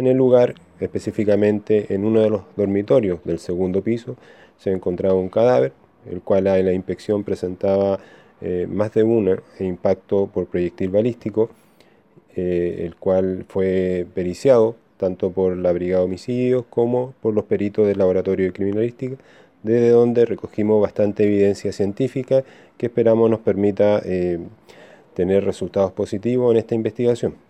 En el lugar, específicamente en uno de los dormitorios del segundo piso, se encontraba un cadáver, el cual en la inspección presentaba eh, más de un e impacto por proyectil balístico, eh, el cual fue periciado tanto por la Brigada de Homicidios como por los peritos del Laboratorio de Criminalística, desde donde recogimos bastante evidencia científica que esperamos nos permita eh, tener resultados positivos en esta investigación.